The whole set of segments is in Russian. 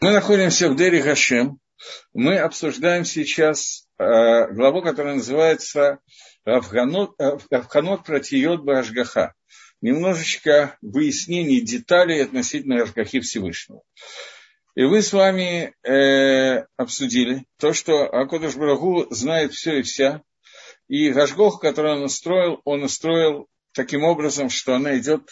Мы находимся в Дери Гашем. Мы обсуждаем сейчас э, главу, которая называется «Авханот протиот Башгаха». Немножечко выяснений деталей относительно Ашгахи Всевышнего. И вы с вами э, обсудили то, что Акодыш Барагу знает все и вся. И Гашгох, который он устроил, он устроил таким образом, что она идет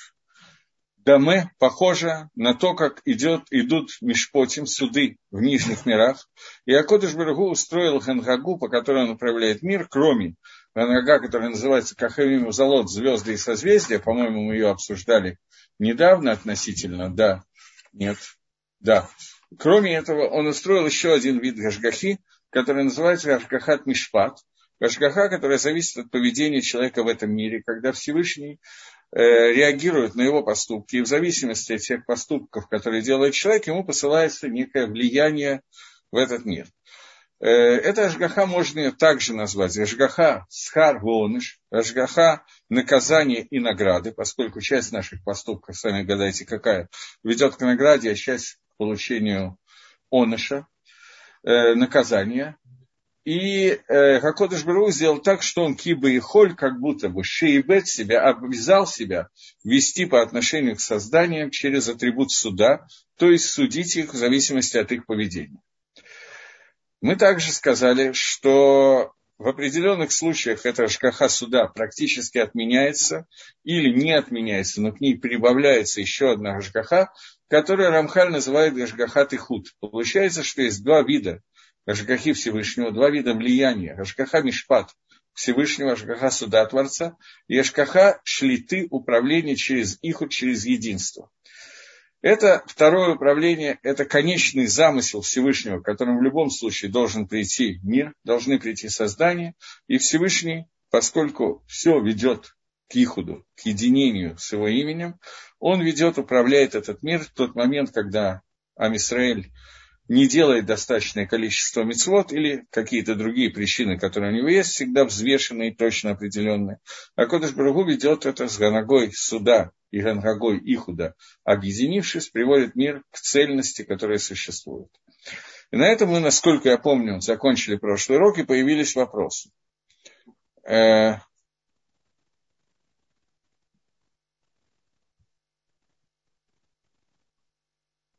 Даме похоже на то, как идет, идут Мишпотим, суды в нижних мирах. И Акодыш Барагу устроил Хангагу, по которой он управляет мир, кроме Хангага, которая называется Кахавим Залот, звезды и созвездия. По-моему, мы ее обсуждали недавно относительно. Да, нет, да. Кроме этого, он устроил еще один вид Гашгахи, который называется Гашгахат Мишпат. Гашгаха, которая зависит от поведения человека в этом мире, когда Всевышний реагирует на его поступки, и в зависимости от тех поступков, которые делает человек, ему посылается некое влияние в этот мир. Э, это Ашгаха можно также назвать Ашгаха Схар Воныш, Ашгаха наказание и награды, поскольку часть наших поступков, сами гадайте, какая, ведет к награде, а часть к получению оныша, э, наказания. И э, Хакодыш Бару сделал так, что он киба и холь, как будто бы шейбет себя, обвязал себя вести по отношению к созданиям через атрибут суда, то есть судить их в зависимости от их поведения. Мы также сказали, что в определенных случаях эта шкаха суда практически отменяется или не отменяется, но к ней прибавляется еще одна шкаха, которую Рамхаль называет Гашгахат и. Получается, что есть два вида Ашгахи Всевышнего, два вида влияния. Ашгаха Мишпат Всевышнего, Ашгаха Суда Творца и Ашгаха Шлиты управление через Иху, через единство. Это второе управление, это конечный замысел Всевышнего, которым в любом случае должен прийти мир, должны прийти создания. И Всевышний, поскольку все ведет к Ихуду, к единению с его именем, он ведет, управляет этот мир в тот момент, когда Амисраэль не делает достаточное количество мецвод или какие-то другие причины, которые у него есть, всегда взвешенные и точно определенные. А Кодыш Барагу ведет это с Ганагой суда и Ганагой Ихуда, объединившись, приводит мир к цельности, которая существует. И на этом мы, насколько я помню, закончили прошлый урок и появились вопросы.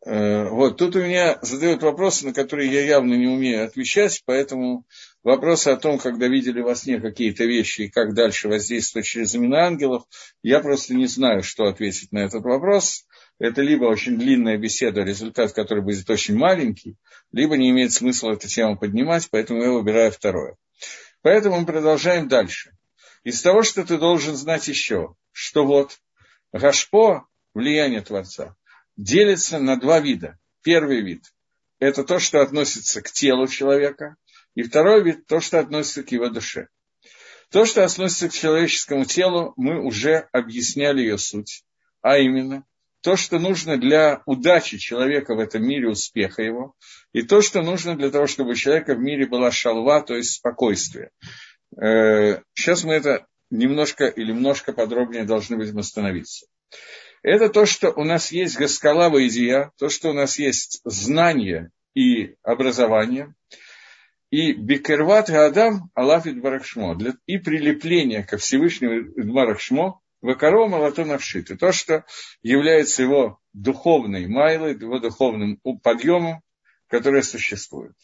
Вот, тут у меня задают вопросы, на которые я явно не умею отвечать, поэтому вопросы о том, когда видели во сне какие-то вещи и как дальше воздействовать через имена ангелов, я просто не знаю, что ответить на этот вопрос. Это либо очень длинная беседа, результат которой будет очень маленький, либо не имеет смысла эту тему поднимать, поэтому я выбираю второе. Поэтому мы продолжаем дальше. Из того, что ты должен знать еще, что вот Гашпо, влияние Творца – делится на два вида. Первый вид – это то, что относится к телу человека, и второй вид – то, что относится к его душе. То, что относится к человеческому телу, мы уже объясняли ее суть, а именно то, что нужно для удачи человека в этом мире, успеха его, и то, что нужно для того, чтобы у человека в мире была шалва, то есть спокойствие. Э, сейчас мы это немножко или немножко подробнее должны будем остановиться это то, что у нас есть Гаскалава идея, то, что у нас есть знание и образование, и Бекерват Адам Алафит Барахшмо, и прилепление ко Всевышнему Барахшмо, Вакаро Малато Навшит, и то, что является его духовной майлой, его духовным подъемом, который существует.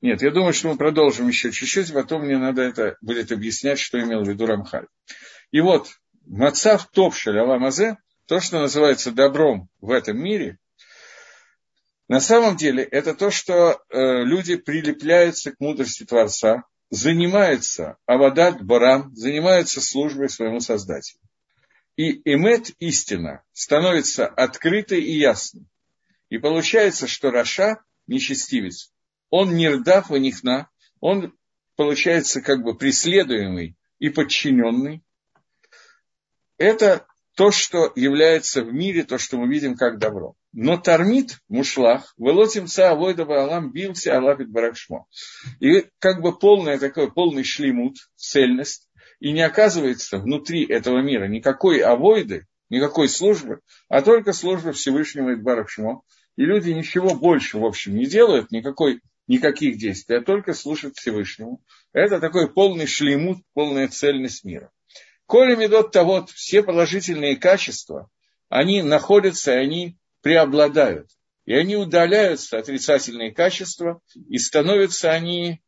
Нет, я думаю, что мы продолжим еще чуть-чуть, потом мне надо это будет объяснять, что имел в виду Рамхаль. И вот, Мацав Топшель Аламазе, то, что называется добром в этом мире, на самом деле это то, что э, люди прилепляются к мудрости Творца, занимаются Авадат Барам, занимаются службой своему Создателю. И эмет истина становится открытой и ясной. И получается, что Раша, нечестивец, он нирдав ванихна, он получается как бы преследуемый и подчиненный. Это то, что является в мире, то, что мы видим как добро. Но Тармит, Мушлах, Велотим Ца Авойдава Алам бился Алапит Баракшмо. И как бы полный такой, полный шлемут, цельность, и не оказывается внутри этого мира никакой авойды, никакой службы, а только служба Всевышнего Идбарах Шмо. И люди ничего больше, в общем, не делают, никакой, никаких действий, а только слушают Всевышнему. Это такой полный шлемут, полная цельность мира. Коли медот того, все положительные качества, они находятся, и они преобладают. И они удаляются, отрицательные качества, и становятся они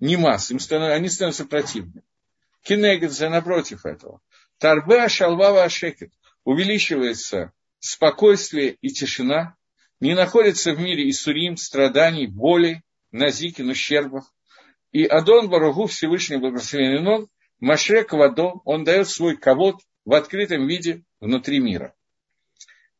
не масс, им становятся, они становятся противными. Кинегидзе напротив этого. Тарбе шалвава ашекет. Увеличивается спокойствие и тишина. Не находится в мире Исурим, страданий, боли, назикин, ущербов. И Адон Баругу Всевышний Благословенный Он, Машрек Вадо, он дает свой ковод в открытом виде внутри мира.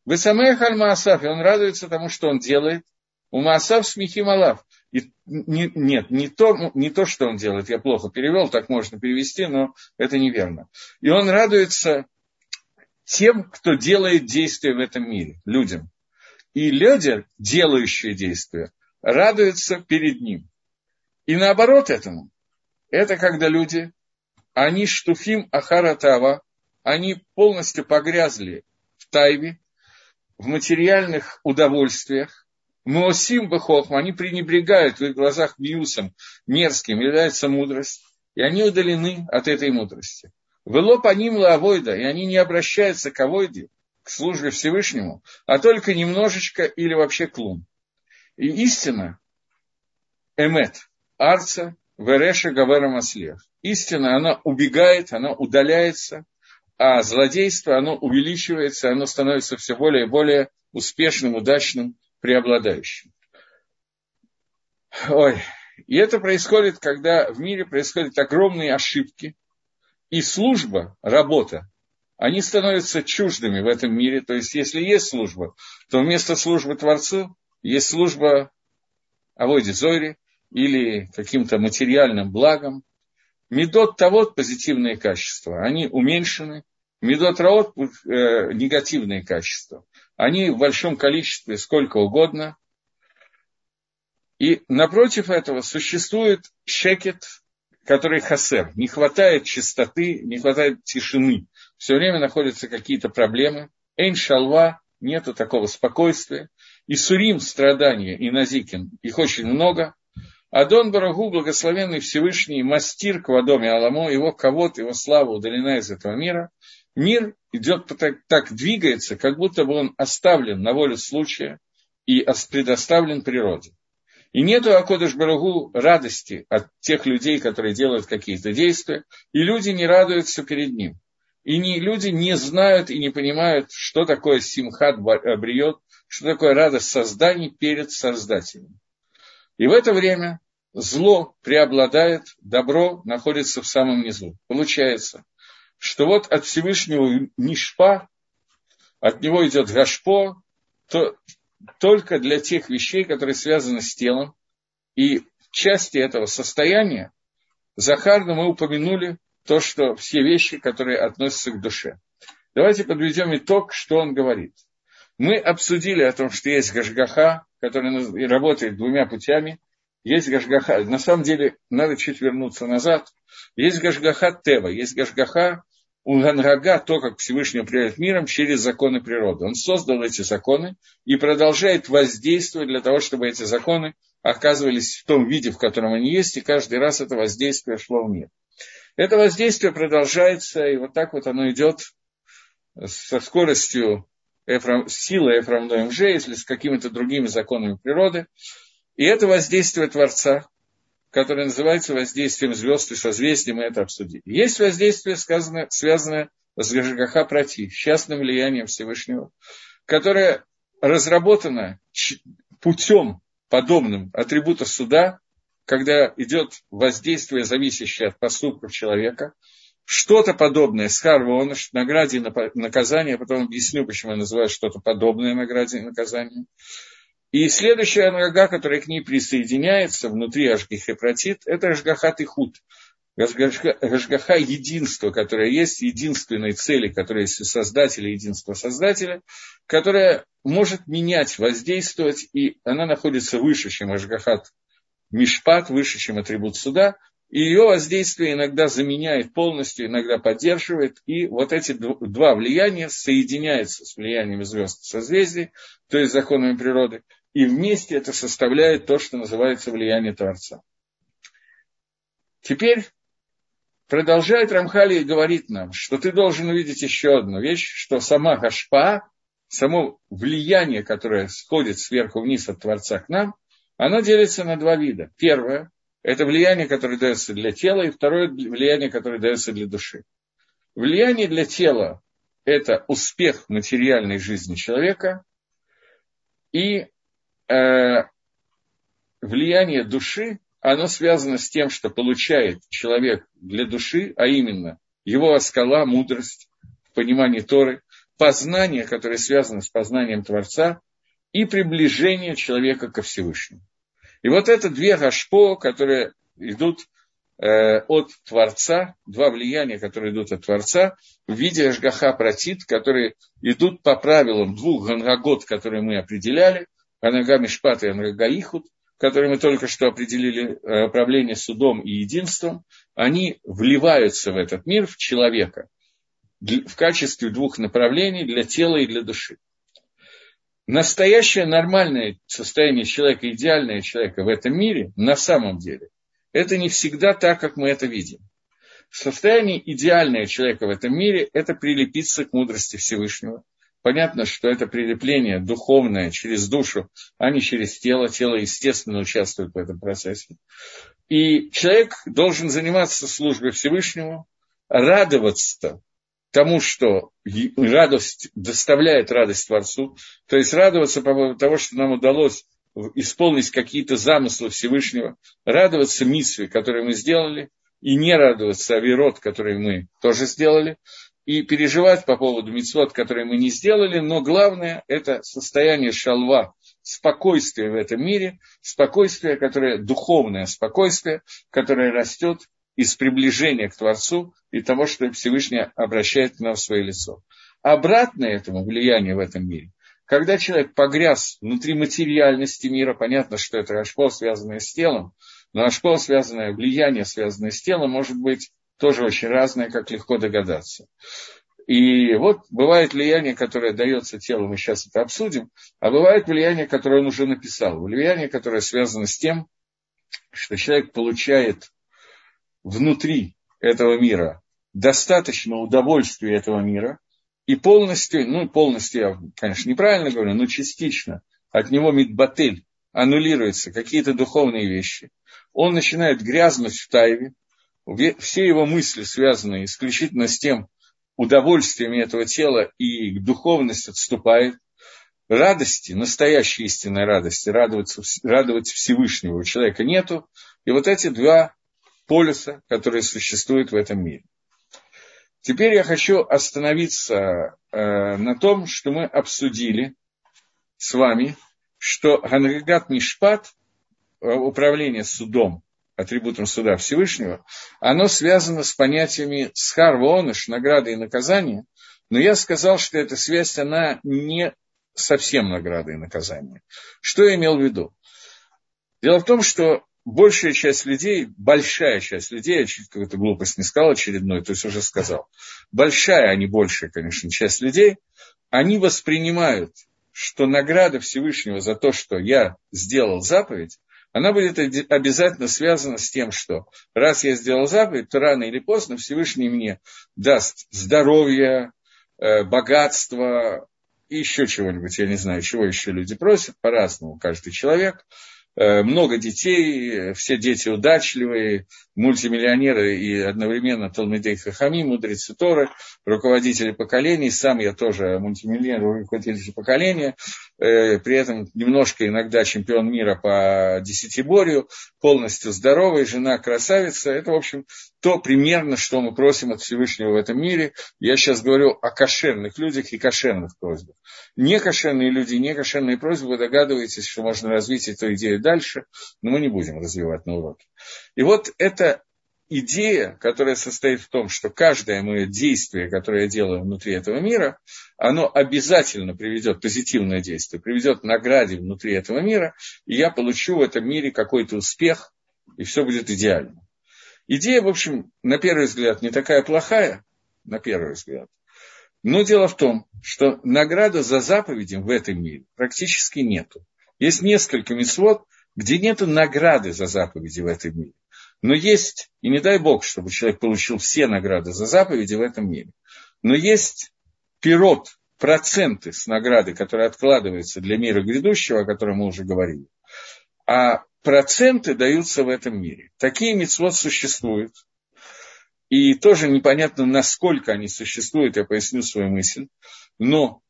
Высамех аль Маасав, и он радуется тому, что он делает. У Маасав смехи малав. И, не, нет, не то, не то, что он делает, я плохо перевел, так можно перевести, но это неверно. И он радуется тем, кто делает действия в этом мире, людям. И люди, делающие действия, радуются перед ним. И наоборот этому, это когда люди, они штуфим ахаратава, они полностью погрязли в тайве, в материальных удовольствиях, Моосим Бахохма, они пренебрегают в их глазах миусом, мерзким, является мудрость, и они удалены от этой мудрости. Вело по ним лавойда, и они не обращаются к авойде, к службе Всевышнему, а только немножечко или вообще клум. И истина, эмет, арца, вереша гавера маслех. Истина, она убегает, она удаляется, а злодейство, оно увеличивается, оно становится все более и более успешным, удачным, преобладающим. Ой. И это происходит, когда в мире происходят огромные ошибки, и служба, работа, они становятся чуждыми в этом мире. То есть, если есть служба, то вместо службы Творцу есть служба Аводе Зойре или каким-то материальным благом. Медот того позитивные качества, они уменьшены. Медот раот э, негативные качества. Они в большом количестве, сколько угодно. И напротив этого существует шекет, который хасер. Не хватает чистоты, не хватает тишины. Все время находятся какие-то проблемы. Эйн шалва, нету такого спокойствия. И сурим страдания, и назикин, их очень много. Адон Барагу, благословенный Всевышний, мастир к Вадоме Аламо, его ковод, его слава удалена из этого мира – мир идет так, так двигается, как будто бы он оставлен на волю случая и предоставлен природе. И нету Акодыш Барагу радости от тех людей, которые делают какие-то действия, и люди не радуются перед ним. И не, люди не знают и не понимают, что такое симхат бриет, что такое радость созданий перед Создателем. И в это время зло преобладает, добро находится в самом низу. Получается, что вот от Всевышнего Нишпа, от него идет Гашпо, то только для тех вещей, которые связаны с телом. И части этого состояния Захарно мы упомянули то, что все вещи, которые относятся к душе. Давайте подведем итог, что он говорит. Мы обсудили о том, что есть Гашгаха, который работает двумя путями. Есть Гашгаха, на самом деле, надо чуть вернуться назад. Есть Гашгаха Тева, есть Гашгаха у Ганрага то, как Всевышний управляет миром через законы природы. Он создал эти законы и продолжает воздействовать для того, чтобы эти законы оказывались в том виде, в котором они есть, и каждый раз это воздействие шло в мир. Это воздействие продолжается, и вот так вот оно идет со скоростью Эфрам, силы Эфрам Же, если с какими-то другими законами природы. И это воздействие Творца, которое называется воздействием звезд и созвездий, мы это обсудили. Есть воздействие, сказано, связанное с Гашгаха Прати, частным влиянием Всевышнего, которое разработано путем подобным атрибута суда, когда идет воздействие, зависящее от поступков человека, что-то подобное с Харвона, награде и наказание, потом объясню, почему я называю что-то подобное награде и наказанию. И следующая нога, которая к ней присоединяется внутри Ашгихепротит, это Ашгахат и Худ. Ашгаха единство, которое есть, единственной цели, которая есть у Создателя, единство Создателя, которая может менять, воздействовать, и она находится выше, чем Ашгахат Мишпат, выше, чем атрибут суда, и ее воздействие иногда заменяет полностью, иногда поддерживает, и вот эти два влияния соединяются с влиянием звезд созвездий, то есть законами природы, и вместе это составляет то, что называется влияние Творца. Теперь продолжает Рамхали и говорит нам, что ты должен увидеть еще одну вещь, что сама Гашпа, само влияние, которое сходит сверху вниз от Творца к нам, оно делится на два вида. Первое – это влияние, которое дается для тела, и второе – влияние, которое дается для души. Влияние для тела – это успех материальной жизни человека, и э, влияние души оно связано с тем, что получает человек для души, а именно его оскала, мудрость, понимание Торы, познание, которое связано с познанием Творца, и приближение человека ко Всевышнему. И вот это две гашпо, которые идут э, от Творца, два влияния, которые идут от Творца, в виде Ашгаха Протит, которые идут по правилам двух ганрагот, которые мы определяли, Анага Мишпат и Анага Ихуд, которые мы только что определили, э, правление судом и единством, они вливаются в этот мир, в человека, в качестве двух направлений для тела и для души. Настоящее нормальное состояние человека, идеальное человека в этом мире, на самом деле, это не всегда так, как мы это видим. Состояние идеального человека в этом мире – это прилепиться к мудрости Всевышнего – Понятно, что это прилепление духовное через душу, а не через тело. Тело, естественно, участвует в этом процессе. И человек должен заниматься службой Всевышнему, радоваться тому, что радость доставляет радость Творцу, то есть радоваться по поводу того, что нам удалось исполнить какие-то замыслы Всевышнего, радоваться миссии, которые мы сделали, и не радоваться авирот, который мы тоже сделали, и переживать по поводу мецвод, которые мы не сделали, но главное – это состояние шалва, спокойствие в этом мире, спокойствие, которое духовное спокойствие, которое растет из приближения к Творцу и того, что Всевышний обращает к нам свое лицо. Обратное этому влияние в этом мире, когда человек погряз внутри материальности мира, понятно, что это ашпо, связанное с телом, но ашпо, связанное, влияние, связанное с телом, может быть тоже очень разное, как легко догадаться. И вот бывает влияние, которое дается телу, мы сейчас это обсудим, а бывает влияние, которое он уже написал. Влияние, которое связано с тем, что человек получает внутри этого мира достаточно удовольствия этого мира, и полностью, ну полностью я, конечно, неправильно говорю, но частично от него мидбатель аннулируются какие-то духовные вещи. Он начинает грязнуть в тайве, все его мысли связаны исключительно с тем удовольствием этого тела, и духовность отступает. Радости, настоящей истинной радости, радоваться, радовать Всевышнего у человека нету. И вот эти два полюса, которые существуют в этом мире. Теперь я хочу остановиться э, на том, что мы обсудили с вами, что Ганригат Мишпат, э, управление судом, атрибутом суда Всевышнего, оно связано с понятиями схар, воныш, награды и наказания, но я сказал, что эта связь, она не совсем награда и наказание. Что я имел в виду? Дело в том, что большая часть людей, большая часть людей, я чуть какую-то глупость не сказал очередной, то есть уже сказал, большая, а не большая, конечно, часть людей, они воспринимают, что награда Всевышнего за то, что я сделал заповедь, она будет обязательно связана с тем, что раз я сделал заповедь, то рано или поздно Всевышний мне даст здоровье, э, богатство еще чего-нибудь, я не знаю, чего еще люди просят, по-разному каждый человек – много детей, все дети удачливые, мультимиллионеры и одновременно Талмидей Хахами, мудрецы Торы, руководители поколений, сам я тоже мультимиллионер, руководитель поколения, э, при этом немножко иногда чемпион мира по десятиборью, полностью здоровый, жена красавица, это, в общем, то примерно, что мы просим от Всевышнего в этом мире. Я сейчас говорю о кошерных людях и кошерных просьбах. Некошерные люди, некошерные просьбы, вы догадываетесь, что можно развить эту идею дальше, но мы не будем развивать на уроке. И вот эта идея, которая состоит в том, что каждое мое действие, которое я делаю внутри этого мира, оно обязательно приведет, позитивное действие, приведет к награде внутри этого мира, и я получу в этом мире какой-то успех, и все будет идеально. Идея, в общем, на первый взгляд не такая плохая, на первый взгляд. Но дело в том, что награда за заповеди в этом мире практически нету. Есть несколько мецвод, где нет награды за заповеди в этом мире. Но есть, и не дай бог, чтобы человек получил все награды за заповеди в этом мире. Но есть пирот, проценты с награды, которые откладываются для мира грядущего, о котором мы уже говорили. А проценты даются в этом мире. Такие мецвод существуют. И тоже непонятно, насколько они существуют, я поясню свою мысль. Но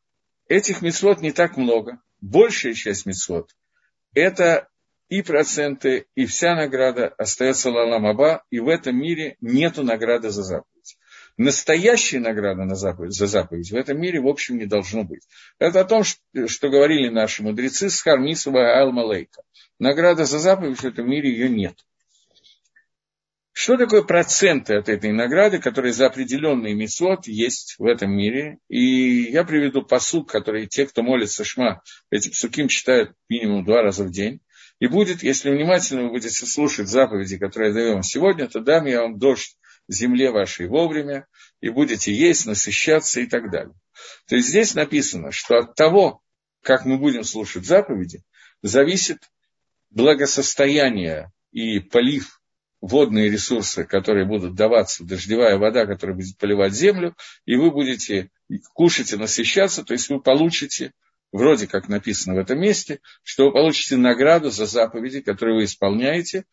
этих мецвод не так много. Большая часть мецвод – это и проценты, и вся награда остается Лалам Аба, и в этом мире нету награды за заповедь. Настоящей награды на заповедь, за заповедь в этом мире, в общем, не должно быть. Это о том, что, говорили наши мудрецы с Хармисова Айл Малейка. Награда за заповедь в этом мире ее нет. Что такое проценты от этой награды, которые за определенный мецвод есть в этом мире? И я приведу посук, который те, кто молится Шма, эти псуким читают минимум два раза в день. И будет, если внимательно вы будете слушать заповеди, которые я даю вам сегодня, то дам я вам дождь земле вашей вовремя, и будете есть, насыщаться и так далее. То есть здесь написано, что от того, как мы будем слушать заповеди, зависит благосостояние и полив водные ресурсы, которые будут даваться, дождевая вода, которая будет поливать землю, и вы будете кушать и насыщаться, то есть вы получите, вроде как написано в этом месте, что вы получите награду за заповеди, которые вы исполняете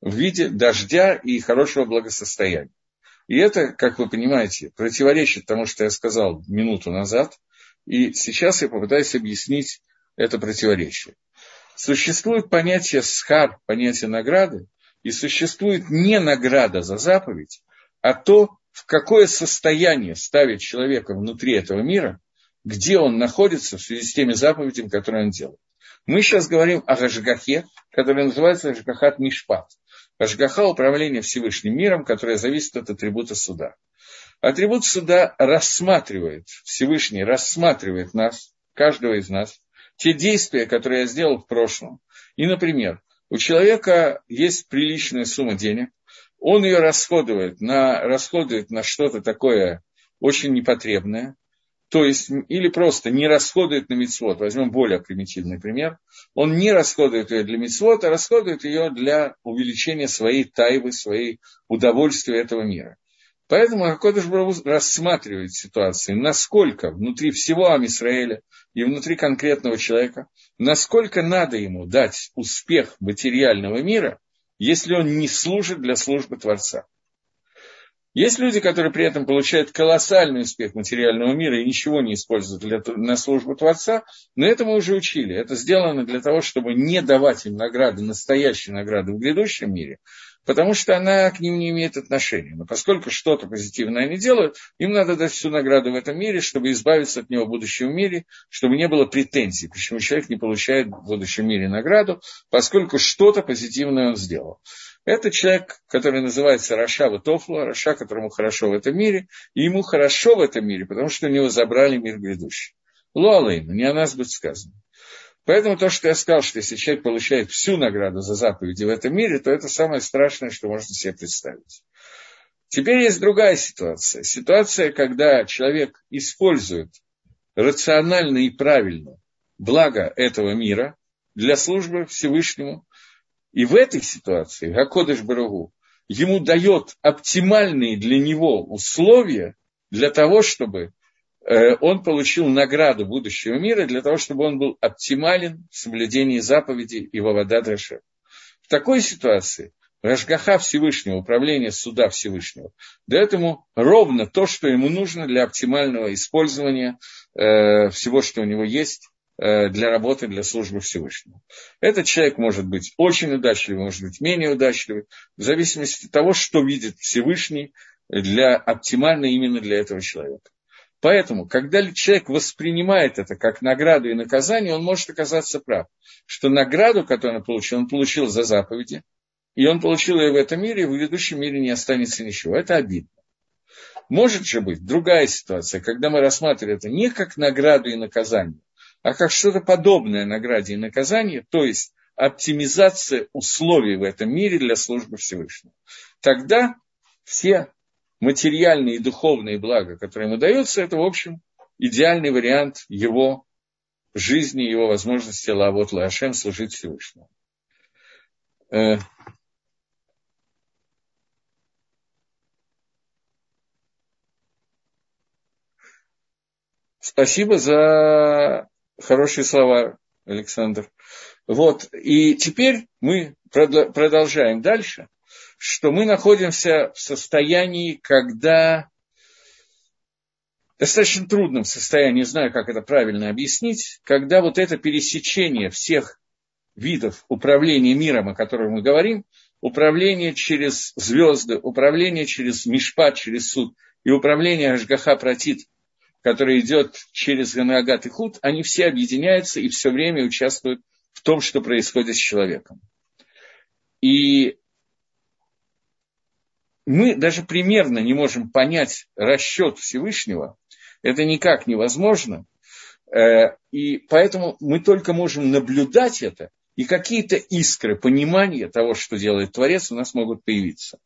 в виде дождя и хорошего благосостояния. И это, как вы понимаете, противоречит тому, что я сказал минуту назад, и сейчас я попытаюсь объяснить это противоречие. Существует понятие схар, понятие награды, и существует не награда за заповедь, а то, в какое состояние ставит человека внутри этого мира, где он находится в связи с теми заповедями, которые он делает. Мы сейчас говорим о Гашгахе, который называется Гашгахат Мишпат. Гашгаха – управление Всевышним миром, которое зависит от атрибута суда. Атрибут суда рассматривает, Всевышний рассматривает нас, каждого из нас, те действия, которые я сделал в прошлом. И, например, у человека есть приличная сумма денег, он ее расходует на, расходует на что-то такое очень непотребное, то есть, или просто не расходует на мицвод, возьмем более примитивный пример, он не расходует ее для мицвод, а расходует ее для увеличения своей тайвы, своей удовольствия этого мира. Поэтому Акодыш Бару рассматривает ситуацию, насколько внутри всего Амисраэля и внутри конкретного человека, насколько надо ему дать успех материального мира, если он не служит для службы Творца. Есть люди, которые при этом получают колоссальный успех материального мира и ничего не используют для, на службу Творца, но это мы уже учили. Это сделано для того, чтобы не давать им награды, настоящие награды в грядущем мире, потому что она к ним не имеет отношения. Но поскольку что-то позитивное они делают, им надо дать всю награду в этом мире, чтобы избавиться от него в будущем мире, чтобы не было претензий, почему человек не получает в будущем мире награду, поскольку что-то позитивное он сделал. Это человек, который называется רשע וטוב לו, רשע, которому хорошо в этом мире, и ему хорошо в этом мире, потому что у него забрали мир грядущий. לא עלינו, не о нас будет сказано. Поэтому то, что я сказал, что если человек получает всю награду за заповеди в этом мире, то это самое страшное, что можно себе представить. Теперь есть другая ситуация. Ситуация, когда человек использует рационально и правильно благо этого мира для службы Всевышнему. И в этой ситуации Гакодыш Барагу ему дает оптимальные для него условия для того, чтобы Э, он получил награду будущего мира для того, чтобы он был оптимален в соблюдении заповедей и Вавада Драшев. В такой ситуации Рашгаха Всевышнего, управление суда Всевышнего, дает ему ровно то, что ему нужно для оптимального использования э, всего, что у него есть для работы, для службы Всевышнего. Этот человек может быть очень удачливый, может быть менее удачливый, в зависимости от того, что видит Всевышний для, оптимально именно для этого человека. Поэтому, когда человек воспринимает это как награду и наказание, он может оказаться прав, что награду, которую он получил, он получил за заповеди, и он получил ее в этом мире, и в грядущем мире не останется ничего. Это обидно. Может же быть другая ситуация, когда мы рассматриваем это не как награду и наказание, а как что-то подобное награде и наказанию, то есть оптимизация условий в этом мире для службы Всевышнего. Тогда все материальные и духовные блага, которые ему даются, это, в общем, идеальный вариант его жизни, его возможности Лавот Лашем служить Всевышнему. Э, Спасибо за хорошие слова, Александр. Вот, и теперь мы продолжаем дальше, что мы находимся в состоянии, когда достаточно трудном состоянии, не знаю, как это правильно объяснить, когда вот это пересечение всех видов управления миром, о котором мы говорим, управление через звезды, управление через Мишпат, через суд и управление Ашгаха Протит – который идет через Ганагат и Худ, они все объединяются и все время участвуют в том, что происходит с человеком. И мы даже примерно не можем понять расчет Всевышнего, это никак невозможно, э, и поэтому мы только можем наблюдать это, и какие-то искры понимания того, что делает Творец, у нас могут появиться.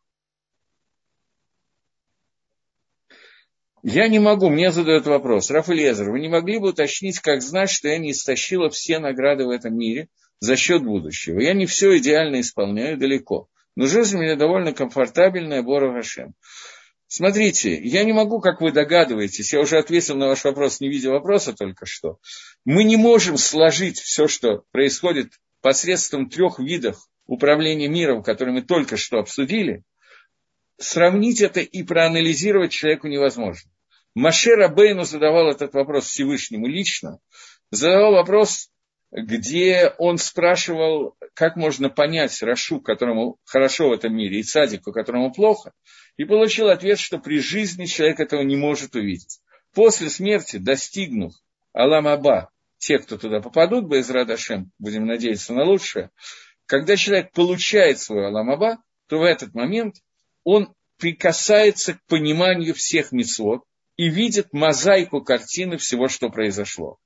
Я не могу, мне задают вопрос. Раф Лезер, вы не могли бы уточнить, как знать, что я не истощила все награды в этом мире за счет будущего? Я не все идеально исполняю далеко. Но жизнь у меня довольно комфортабельная, Бора Гашем. Смотрите, я не могу, как вы догадываетесь, я уже ответил на ваш вопрос, не видя вопроса только что. Мы не можем сложить все, что происходит посредством трех видов управления миром, которые мы только что обсудили, сравнить это и проанализировать человеку невозможно. Маше Рабейну задавал этот вопрос Всевышнему лично, задавал вопрос, где он спрашивал, как можно понять Рашу, которому хорошо в этом мире, и Цадику, которому плохо, и получил ответ, что при жизни человек этого не может увидеть. После смерти, достигнув Алам-Аба, те, кто туда попадут, без Радашем, будем надеяться на лучшее, когда человек получает свой Алам-Аба, то в этот момент он прикасается к пониманию всех мецвод, и видит мозаику картины всего, что произошло.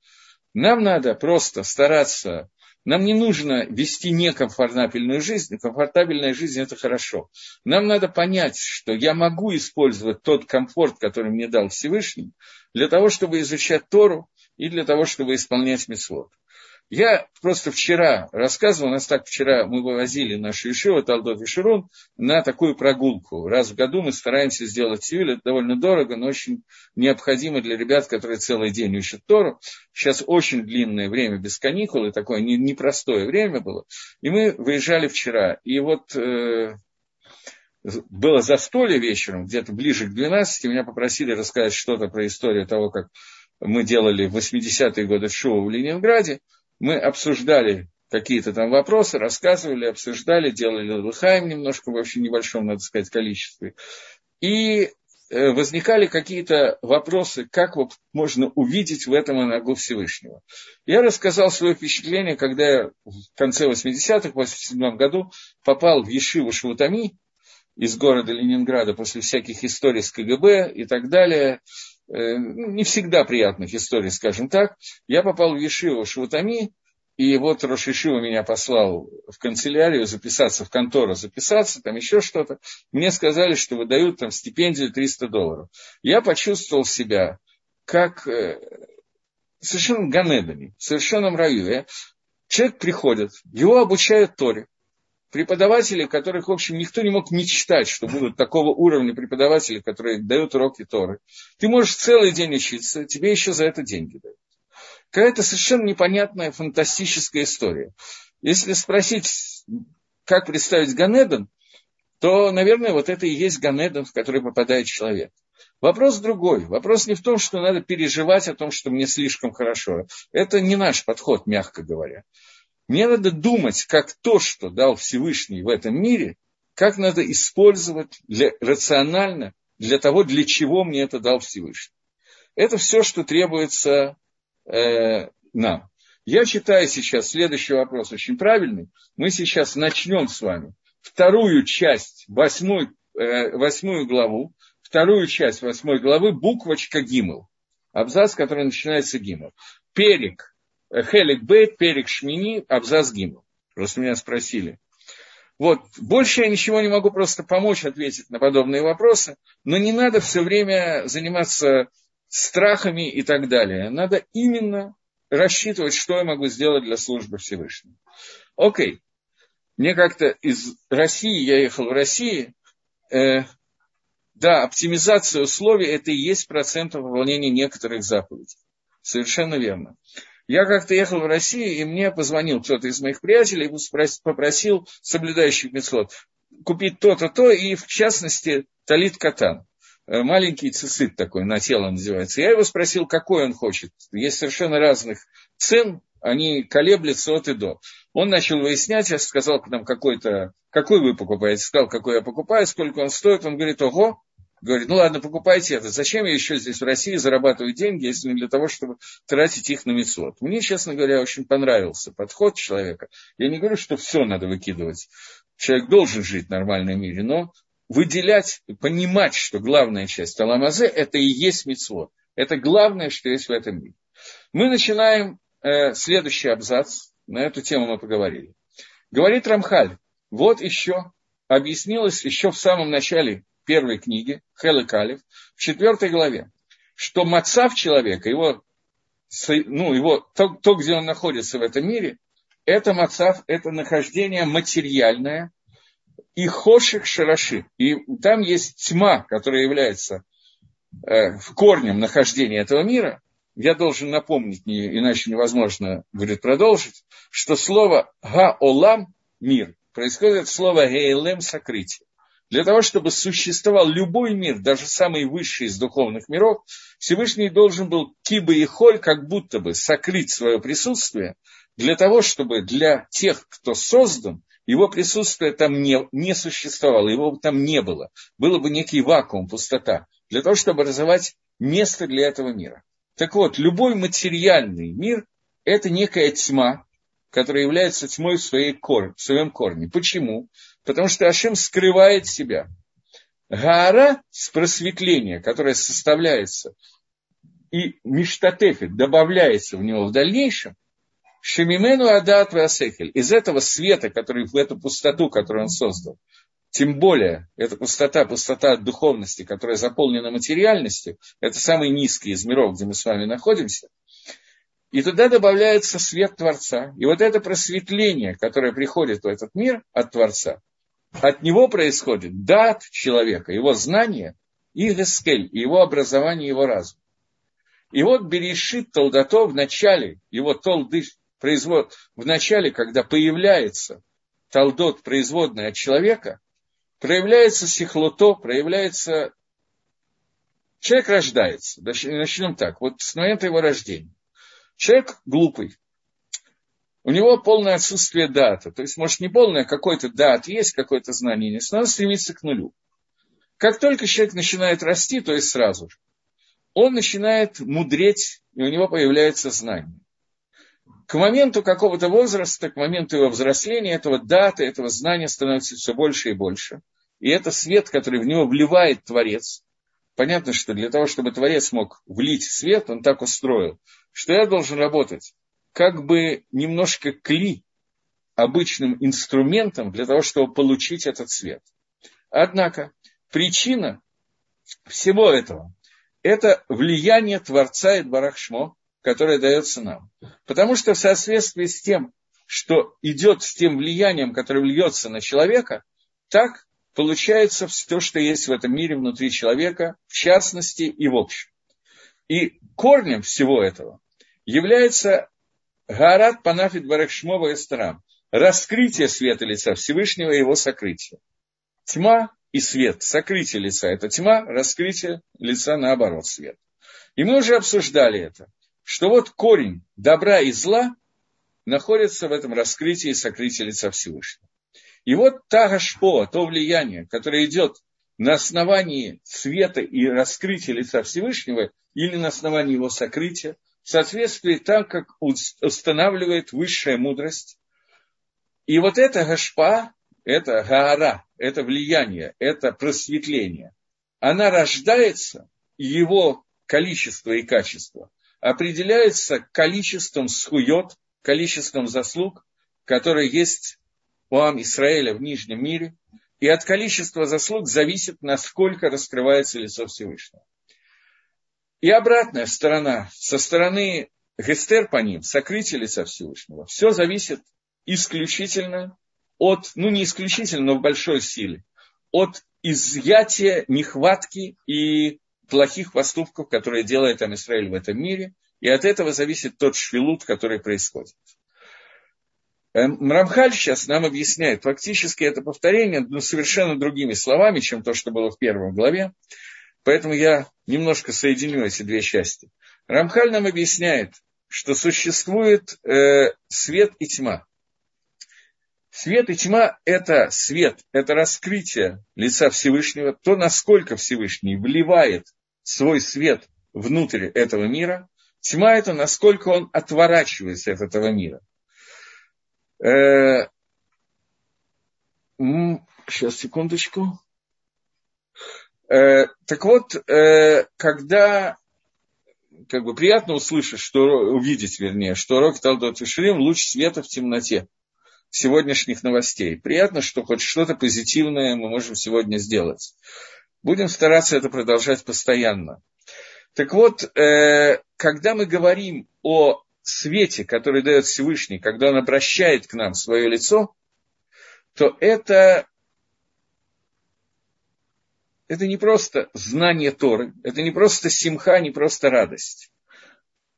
Нам надо просто стараться, нам не нужно вести некомфортабельную жизнь, комфортабельная жизнь – это хорошо. Нам надо понять, что я могу использовать тот комфорт, который мне дал Всевышний, для того, чтобы изучать Тору и для того, чтобы исполнять митцвот. Я просто вчера рассказывал, у нас так вчера мы вывозили нашу Ишиву, Талдот и Ширун, на такую прогулку. Раз в году мы стараемся сделать Тиюль, это довольно дорого, но очень необходимо для ребят, которые целый день учат Тору. Сейчас очень длинное время без каникул, и такое непростое время было. И мы выезжали вчера, и вот э, было застолье вечером, где-то ближе к 12, меня попросили рассказать что-то про историю того, как мы делали в 80-е годы шоу в Ленинграде – мы обсуждали какие-то там вопросы, рассказывали, обсуждали, делали лыхаем немножко в очень небольшом, надо сказать, количестве. И э, возникали какие-то вопросы, как вот можно увидеть в этом иногу Всевышнего. Я рассказал свое впечатление, когда я в конце 80-х, в 87 году попал в Ешиву Швутами из города Ленинграда после всяких историй с КГБ и так далее. Э, ну, не всегда приятных историй, скажем так, я попал в Ешиву Швутами, и вот Рошишива меня послал в канцелярию записаться, в контору записаться, там еще что-то. Мне сказали, что выдают там стипендию 300 долларов. Я почувствовал себя как э, совершенно ганедами, в совершенном раю. Человек приходит, его обучают Торе преподаватели, которых, в общем, никто не мог мечтать, что будут такого уровня преподаватели, которые дают уроки Торы. Ты можешь целый день учиться, тебе еще за это деньги дают. Какая-то совершенно непонятная, фантастическая история. Если спросить, как представить Ганедон, то, наверное, вот это и есть Ганедон, в который попадает человек. Вопрос другой. Вопрос не в том, что надо переживать о том, что мне слишком хорошо. Это не наш подход, мягко говоря. Мне надо думать, как то, что дал Всевышний в этом мире, как надо использовать для, рационально для того, для чего мне это дал Всевышний. Это все, что требуется э, нам. Я читаю сейчас следующий вопрос очень правильный. Мы сейчас начнем с вами вторую часть, восьмой, э, восьмую главу, вторую часть восьмой главы, буквочка Гимл. Абзац, который начинается Гимл. Перек Хелик Бейт, Перек Шмини, Абзаз Гимл. Просто меня спросили. Вот, больше я ничего не могу просто помочь ответить на подобные вопросы, но не надо все время заниматься страхами и так далее. Надо именно рассчитывать, что я могу сделать для службы Всевышнего. Окей. Мне как-то из России, я ехал в России, э, да, оптимизация условий – это и есть процент выполнения некоторых заповедей. Совершенно верно. Я как-то ехал в Россию, и мне позвонил кто-то из моих приятелей и попросил соблюдающих мецлот купить то-то, то, и в частности талит катан. Э, маленький цицит такой, на тело называется. Я его спросил, какой он хочет. Есть совершенно разных цен, они колеблются от и до. Он начал выяснять, я сказал нам какой-то, какой вы покупаете, сказал, какой я покупаю, сколько он стоит. Он говорит, ого, говорит, ну ладно, покупайте это. Зачем я еще здесь в России зарабатываю деньги, если не для того, чтобы тратить их на мецвод? Мне, честно говоря, очень понравился подход человека. Я не говорю, что все надо выкидывать. Человек должен жить в нормальном мире, но выделять, понимать, что главная часть Аламазе – это и есть мецвод. Это главное, что есть в этом мире. Мы начинаем э, следующий абзац. На эту тему мы поговорили. Говорит Рамхаль, вот еще объяснилось еще в самом начале первой книги, Хел и в четвертой главе, что мацав человека, его, ну, его, то, то, где он находится в этом мире, это мацав, это нахождение материальное и хоших шараши. И там есть тьма, которая является э, корнем нахождения этого мира. Я должен напомнить, не, иначе невозможно будет продолжить, что слово га-олам – мир, происходит от слова гейлем – сокрытие. Для того, чтобы существовал любой мир, даже самый высший из духовных миров, Всевышний должен был кибы и холь как будто бы сокрыть свое присутствие, для того, чтобы для тех, кто создан, его присутствие там не, не существовало, его там не было. Было бы некий вакуум, пустота, для того, чтобы образовать место для этого мира. Так вот, любой материальный мир – это некая тьма, которая является тьмой в, своей кор, в своем корне. Почему? Потому что Ашем скрывает себя. Гара с просветления, которое составляется и миштатефит добавляется в него в дальнейшем, Шемимену Адат Васехель, из этого света, который в эту пустоту, которую он создал, тем более эта пустота, пустота от духовности, которая заполнена материальностью, это самый низкий из миров, где мы с вами находимся, и туда добавляется свет Творца. И вот это просветление, которое приходит в этот мир от Творца, от него происходит дат человека, его знание и гескель, его образование, его разум. И вот Берешит Толдато в начале, его толды производ, в начале, когда появляется Талдот, производная от человека, проявляется сихлото, проявляется... Человек рождается, начнем так, вот с момента его рождения. Человек глупый, у него полное отсутствие дата. То есть, может, не полное, какой-то дат есть, какое-то знание есть, но он стремится к нулю. Как только человек начинает расти, то есть сразу же, он начинает мудреть, и у него появляется знание. К моменту какого-то возраста, к моменту его взросления, этого дата, этого знания становится все больше и больше. И это свет, который в него вливает Творец. Понятно, что для того, чтобы Творец мог влить свет, он так устроил, что я должен работать как бы немножко кли, обычным инструментом для того, чтобы получить этот свет. Однако причина всего этого – это влияние Творца и Барахшмо, которое дается нам. Потому что в соответствии с тем, что идет с тем влиянием, которое вльется на человека, так получается все, что есть в этом мире внутри человека, в частности и в общем. И корнем всего этого является Гарат Панафит Барахшмова Эстрам. Раскрытие света лица Всевышнего и его сокрытие. Тьма и свет. Сокрытие лица – это тьма, раскрытие лица наоборот свет. И мы уже обсуждали это, что вот корень добра и зла находится в этом раскрытии и сокрытии лица Всевышнего. И вот та гашпо, то влияние, которое идет на основании света и раскрытия лица Всевышнего или на основании его сокрытия – в соответствии так, как устанавливает высшая мудрость. И вот это гашпа, это гаара, это влияние, это просветление, она рождается, его количество и качество определяется количеством схует, количеством заслуг, которое есть у Ам Исраэля в Нижнем мире, и от количества заслуг зависит, насколько раскрывается лицо Всевышнего. И обратная сторона, со стороны Гестер по ним, сокрытие лица Всевышнего, все зависит исключительно от, ну не исключительно, но в большой силе, от изъятия нехватки и плохих поступков, которые делает Амисраиль в этом мире, и от этого зависит тот швилут, который происходит. Эм, Мрамхаль сейчас нам объясняет, фактически это повторение, но совершенно другими словами, чем то, что было в первом главе, поэтому я немножко соединю эти две части. Рамхаль нам объясняет, что существует э, свет и тьма. Свет и тьма – это свет, это раскрытие лица Всевышнего, то, насколько Всевышний вливает свой свет внутрь этого мира. Тьма – это насколько он отворачивается от этого мира. Э, сейчас, секундочку. Э, так вот, э, когда как бы приятно услышать, что, увидеть, вернее, что Рок Талдот Шрим – луч света в темноте сегодняшних новостей. Приятно, что хоть что-то позитивное мы можем сегодня сделать. Будем стараться это продолжать постоянно. Так вот, э, когда мы говорим о свете, который дает Всевышний, когда он обращает к нам свое лицо, то это, это не просто знание Торы, это не просто симха, не просто радость.